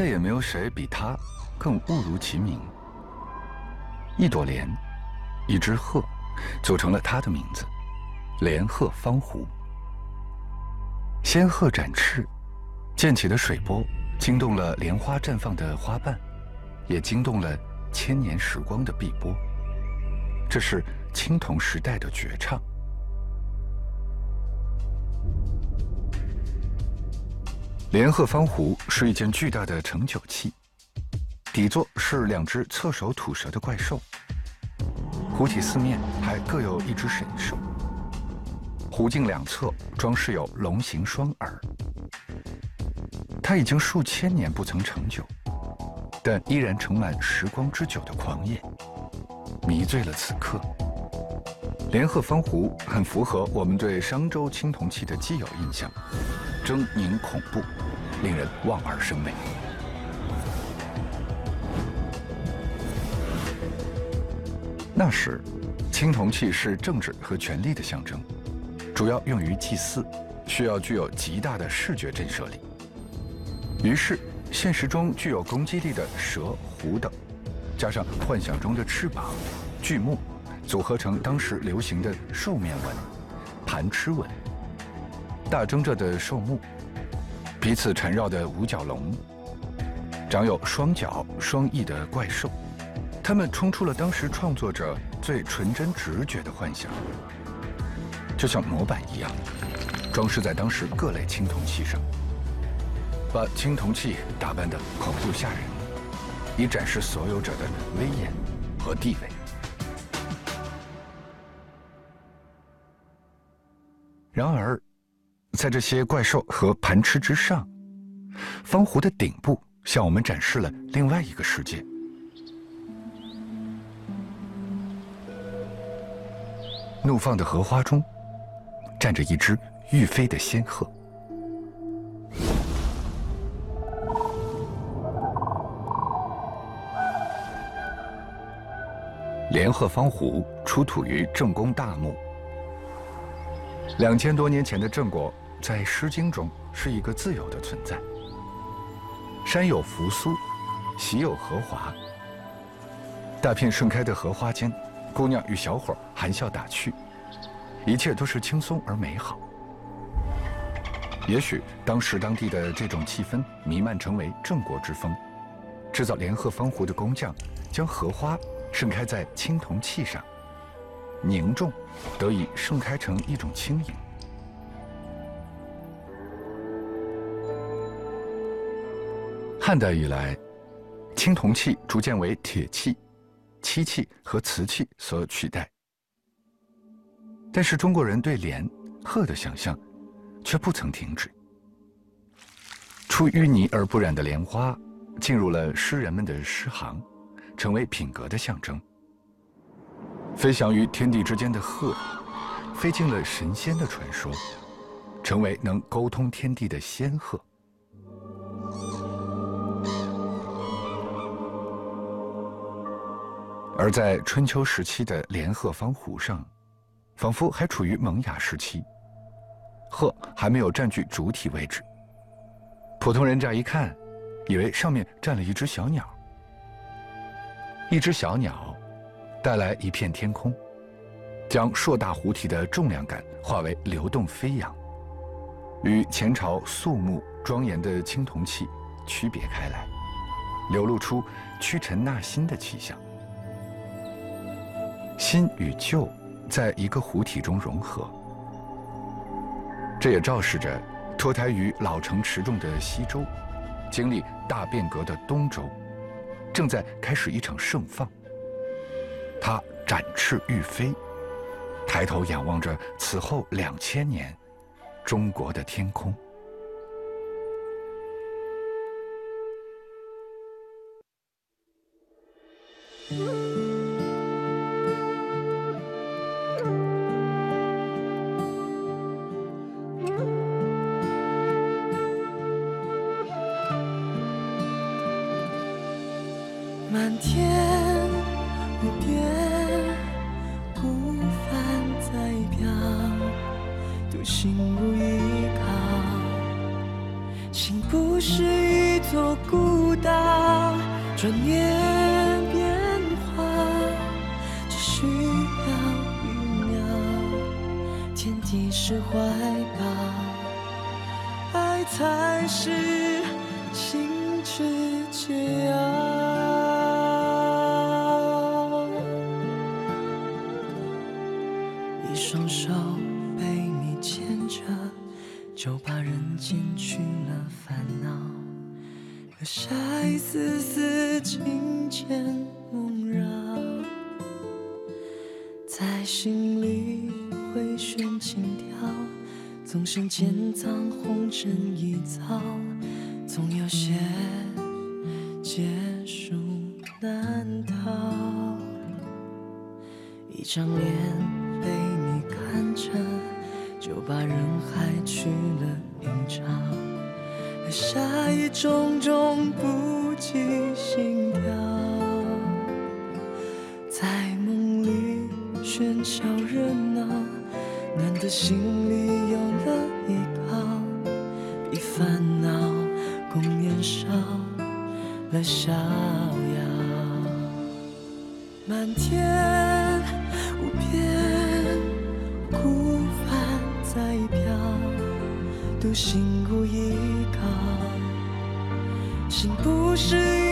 再也没有谁比它更误如其名。一朵莲，一只鹤，组成了它的名字——莲鹤方湖。仙鹤展翅，溅起的水波惊动了莲花绽放的花瓣，也惊动了千年时光的碧波。这是青铜时代的绝唱。连鹤方壶是一件巨大的盛酒器，底座是两只侧手吐舌的怪兽，壶体四面还各有一只神兽，壶颈两侧装饰有龙形双耳。它已经数千年不曾盛酒，但依然盛满时光之酒的狂野，迷醉了此刻。莲鹤方壶很符合我们对商周青铜器的既有印象，狰狞恐怖，令人望而生畏。那时，青铜器是政治和权力的象征，主要用于祭祀，需要具有极大的视觉震慑力。于是，现实中具有攻击力的蛇、虎等，加上幻想中的翅膀、巨木。组合成当时流行的兽面纹、盘螭纹，大睁着的兽目，彼此缠绕的五角龙，长有双脚双翼的怪兽，它们冲出了当时创作者最纯真直觉的幻想，就像模板一样，装饰在当时各类青铜器上，把青铜器打扮得恐怖吓人，以展示所有者的威严和地位。然而，在这些怪兽和盘螭之上，方壶的顶部向我们展示了另外一个世界。怒放的荷花中，站着一只欲飞的仙鹤。莲鹤方壶出土于正宫大墓。两千多年前的郑国，在《诗经》中是一个自由的存在。山有扶苏，喜有荷华。大片盛开的荷花间，姑娘与小伙含笑打趣，一切都是轻松而美好。也许当时当地的这种气氛弥漫成为郑国之风，制造莲鹤方壶的工匠将荷花盛开在青铜器上。凝重，得以盛开成一种轻盈。汉代以来，青铜器逐渐为铁器、漆器和瓷器所取代。但是中国人对莲、鹤的想象，却不曾停止。出淤泥而不染的莲花，进入了诗人们的诗行，成为品格的象征。飞翔于天地之间的鹤，飞进了神仙的传说，成为能沟通天地的仙鹤。而在春秋时期的连鹤方壶上，仿佛还处于萌芽时期，鹤还没有占据主体位置。普通人乍一看，以为上面站了一只小鸟，一只小鸟。带来一片天空，将硕大壶体的重量感化为流动飞扬，与前朝肃穆庄严的青铜器区别开来，流露出屈臣纳新的气象。新与旧在一个壶体中融合，这也昭示着脱胎于老成持重的西周，经历大变革的东周，正在开始一场盛放。他展翅欲飞，抬头仰望着此后两千年中国的天空。满天。无边孤帆在飘，独行无依靠。心不是一座孤岛。转念变化，只需要一秒。天地是怀抱，爱才是去了烦恼。留下一丝丝情牵梦绕，在心里回旋轻跳，纵身浅藏红尘一遭，总有些结束难逃。一张脸被你看着，就把人海去了一场。留下一种种不羁心跳，在梦里喧嚣热闹，难得心里有了依靠，比烦恼共年少了逍遥。满天在飘。独行无依靠，心不是。